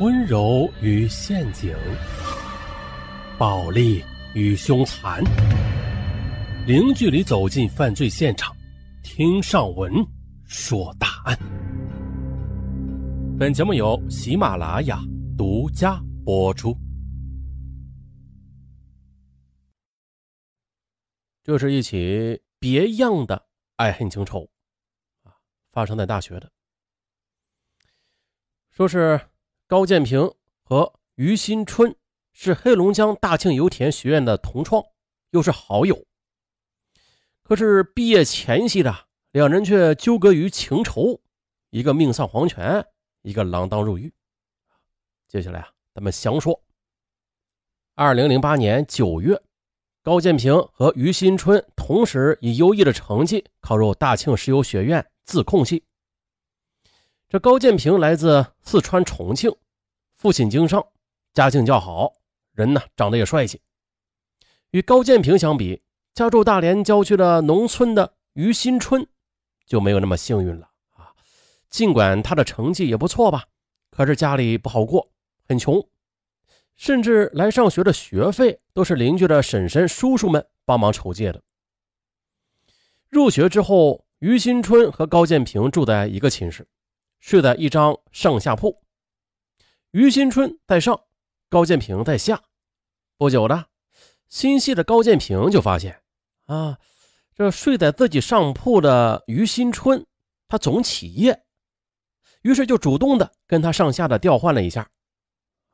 温柔与陷阱，暴力与凶残，零距离走进犯罪现场，听上文说大案。本节目由喜马拉雅独家播出。这是一起别样的爱恨情仇啊，发生在大学的，说是。高建平和于新春是黑龙江大庆油田学院的同窗，又是好友。可是毕业前夕的两人却纠葛于情仇，一个命丧黄泉，一个锒铛入狱。接下来啊，咱们详说。二零零八年九月，高建平和于新春同时以优异的成绩考入大庆石油学院自控系。这高建平来自四川重庆，父亲经商，家境较好，人呢长得也帅气。与高建平相比，家住大连郊区的农村的于新春就没有那么幸运了啊。尽管他的成绩也不错吧，可是家里不好过，很穷，甚至来上学的学费都是邻居的婶婶、叔叔们帮忙筹借的。入学之后，于新春和高建平住在一个寝室。睡在一张上下铺，于新春在上，高建平在下。不久的，心细的高建平就发现，啊，这睡在自己上铺的于新春，他总起夜，于是就主动的跟他上下的调换了一下，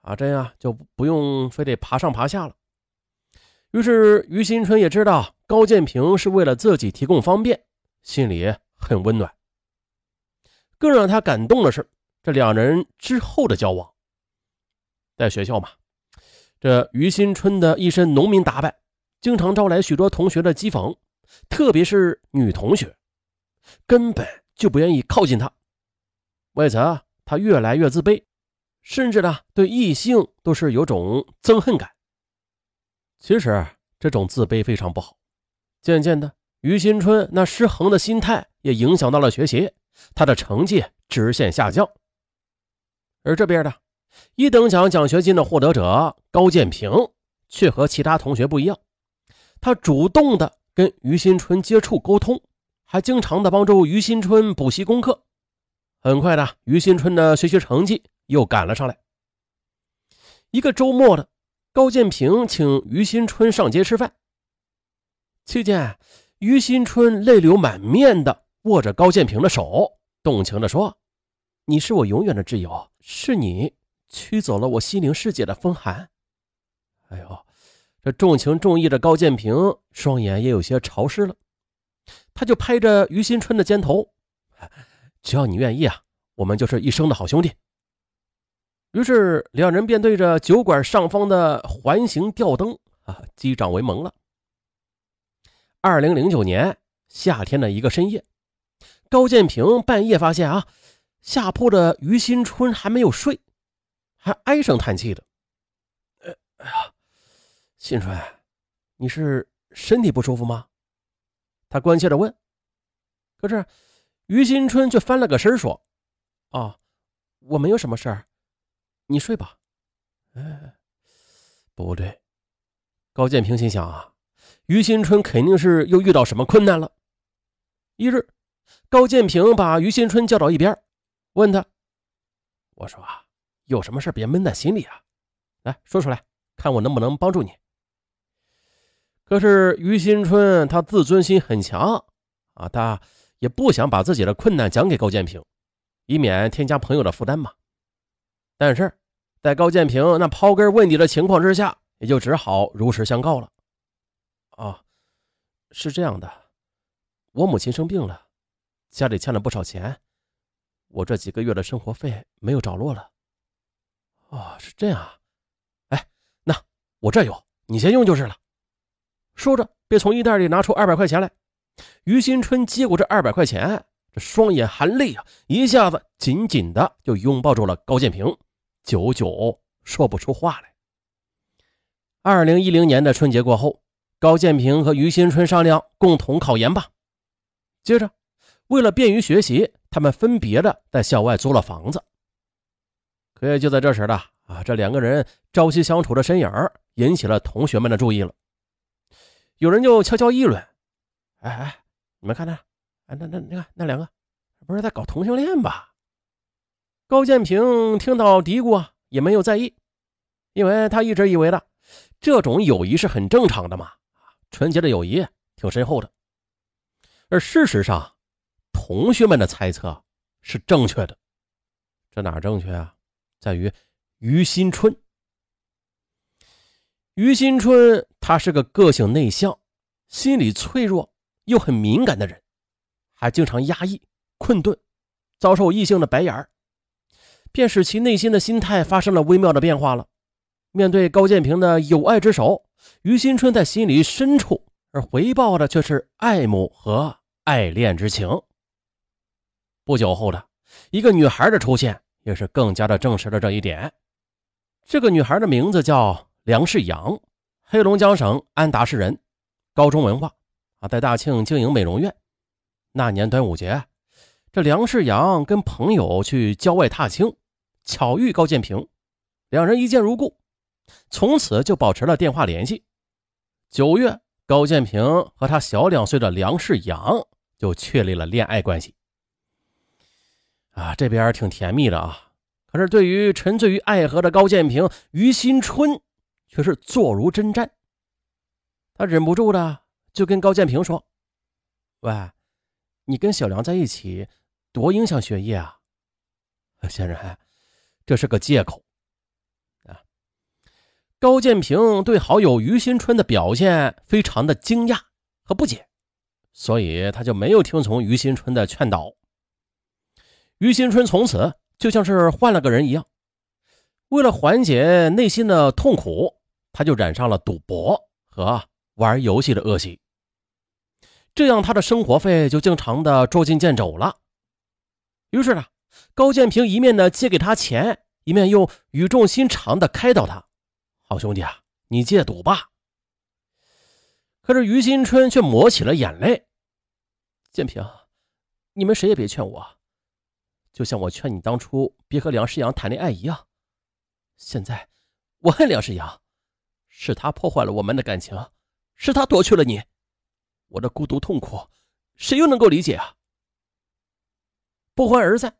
啊，这样就不用非得爬上爬下了。于是于新春也知道高建平是为了自己提供方便，心里很温暖。更让他感动的是，这两人之后的交往。在学校嘛，这于新春的一身农民打扮，经常招来许多同学的讥讽，特别是女同学，根本就不愿意靠近他。为此啊，他越来越自卑，甚至呢，对异性都是有种憎恨感。其实，这种自卑非常不好。渐渐的，于新春那失衡的心态也影响到了学习。他的成绩直线下降，而这边的一等奖奖学金的获得者高建平却和其他同学不一样，他主动的跟于新春接触沟通，还经常的帮助于新春补习功课。很快的，于新春的学习成绩又赶了上来。一个周末的，高建平请于新春上街吃饭，期间，于新春泪流满面的。握着高建平的手，动情地说：“你是我永远的挚友，是你驱走了我心灵世界的风寒。”哎呦，这重情重义的高建平双眼也有些潮湿了，他就拍着于新春的肩头：“只要你愿意啊，我们就是一生的好兄弟。”于是两人便对着酒馆上方的环形吊灯啊击掌为盟了。二零零九年夏天的一个深夜。高建平半夜发现啊，下铺的于新春还没有睡，还唉声叹气的。哎呀，新春，你是身体不舒服吗？他关切的问。可是于新春却翻了个身说：“啊，我没有什么事儿，你睡吧。”哎，不对，高建平心想啊，于新春肯定是又遇到什么困难了。一日。高建平把于新春叫到一边，问他：“我说啊，有什么事别闷在心里啊，来说出来，看我能不能帮助你。”可是于新春他自尊心很强啊，他也不想把自己的困难讲给高建平，以免添加朋友的负担嘛。但是在高建平那刨根问底的情况之下，也就只好如实相告了。啊，是这样的，我母亲生病了。家里欠了不少钱，我这几个月的生活费没有着落了。哦，是这样啊。哎，那我这有，你先用就是了。说着，便从衣袋里拿出二百块钱来。于新春接过这二百块钱，这双眼含泪啊，一下子紧紧的就拥抱住了高建平，久久说不出话来。二零一零年的春节过后，高建平和于新春商量共同考研吧。接着。为了便于学习，他们分别的在校外租了房子。可也就在这时的啊，这两个人朝夕相处的身影引起了同学们的注意了。有人就悄悄议论：“哎哎，你们看那，哎那那你看那两个，不是在搞同性恋吧？”高建平听到嘀咕啊，也没有在意，因为他一直以为的这种友谊是很正常的嘛，纯洁的友谊挺深厚的。而事实上，同学们的猜测是正确的。这哪正确啊？在于于新春。于新春他是个个性内向、心理脆弱又很敏感的人，还经常压抑、困顿，遭受异性的白眼儿，便使其内心的心态发生了微妙的变化了。面对高建平的友爱之手，于新春在心里深处，而回报的却是爱慕和爱恋之情。不久后的一个女孩的出现，也是更加的证实了这一点。这个女孩的名字叫。梁世阳，黑龙江省安达市人，高中文化啊，在大庆经营美容院。那年端午节，这梁世阳跟朋友去郊外踏青，巧遇高建平，两人一见如故，从此就保持了电话联系。九月，高建平和他小两岁的梁世阳就确立了恋爱关系。啊，这边挺甜蜜的啊，可是对于沉醉于爱河的高建平，于新春。却是坐如针毡。他忍不住的就跟高建平说：“喂，你跟小梁在一起，多影响学业啊！”先生，这是个借口啊！高建平对好友于新春的表现非常的惊讶和不解，所以他就没有听从于新春的劝导。于新春从此就像是换了个人一样，为了缓解内心的痛苦。他就染上了赌博和玩游戏的恶习，这样他的生活费就经常的捉襟见肘了。于是呢，高建平一面呢借给他钱，一面又语重心长的开导他：“好兄弟啊，你戒赌吧。”可是于新春却抹起了眼泪：“建平，你们谁也别劝我，就像我劝你当初别和梁世阳谈恋爱一样。现在我恨梁世阳。”是他破坏了我们的感情，是他夺去了你，我的孤独痛苦，谁又能够理解啊？不欢而散，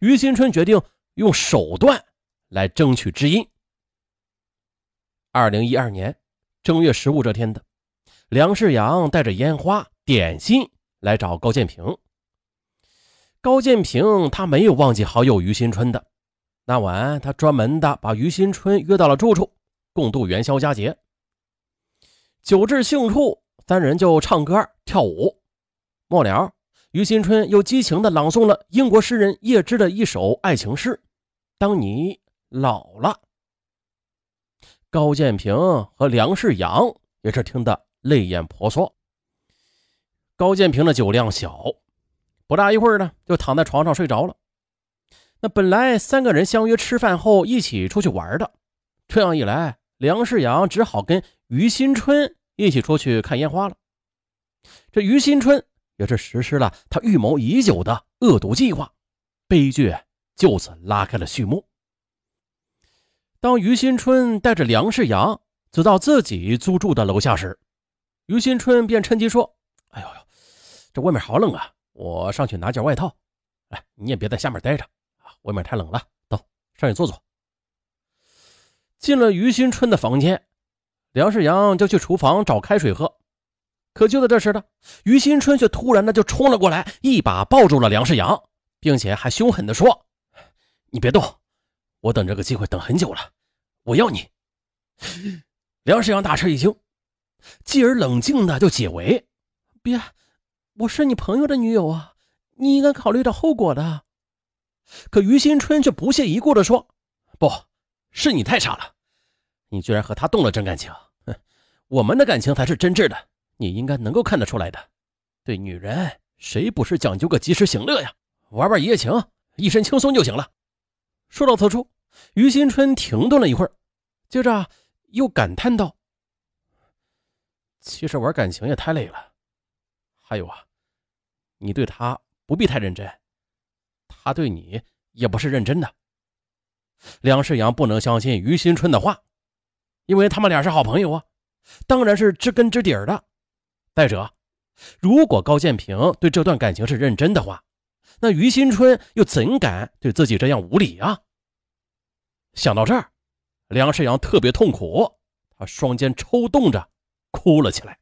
于新春决定用手段来争取知音。二零一二年正月十五这天的，梁世阳带着烟花、点心来找高建平。高建平他没有忘记好友于新春的，那晚他专门的把于新春约到了住处。共度元宵佳节，酒至兴处，三人就唱歌跳舞。末了，于新春又激情地朗诵了英国诗人叶芝的一首爱情诗：“当你老了。”高建平和梁世阳也是听得泪眼婆娑。高建平的酒量小，不大一会儿呢，就躺在床上睡着了。那本来三个人相约吃饭后一起出去玩的，这样一来。梁世阳只好跟于新春一起出去看烟花了。这于新春也是实施了他预谋已久的恶毒计划，悲剧就此拉开了序幕。当于新春带着梁世阳走到自己租住的楼下时，于新春便趁机说：“哎呦呦，这外面好冷啊，我上去拿件外套。哎，你也别在下面待着啊，外面太冷了。走上去坐坐。”进了于新春的房间，梁世阳就去厨房找开水喝。可就在这时呢，于新春却突然的就冲了过来，一把抱住了梁世阳，并且还凶狠的说：“你别动，我等这个机会等很久了，我要你。”梁世阳大吃一惊，继而冷静的就解围：“别，我是你朋友的女友啊，你应该考虑到后果的。”可于新春却不屑一顾的说：“不。”是你太傻了，你居然和他动了真感情。哼，我们的感情才是真挚的，你应该能够看得出来的。对女人，谁不是讲究个及时行乐呀？玩玩一夜情，一身轻松就行了。说到此处，于新春停顿了一会儿，接着又感叹道：“其实玩感情也太累了。还有啊，你对他不必太认真，他对你也不是认真的。”梁世阳不能相信于新春的话，因为他们俩是好朋友啊，当然是知根知底的。再者，如果高建平对这段感情是认真的话，那于新春又怎敢对自己这样无礼啊？想到这儿，梁世阳特别痛苦，他双肩抽动着，哭了起来。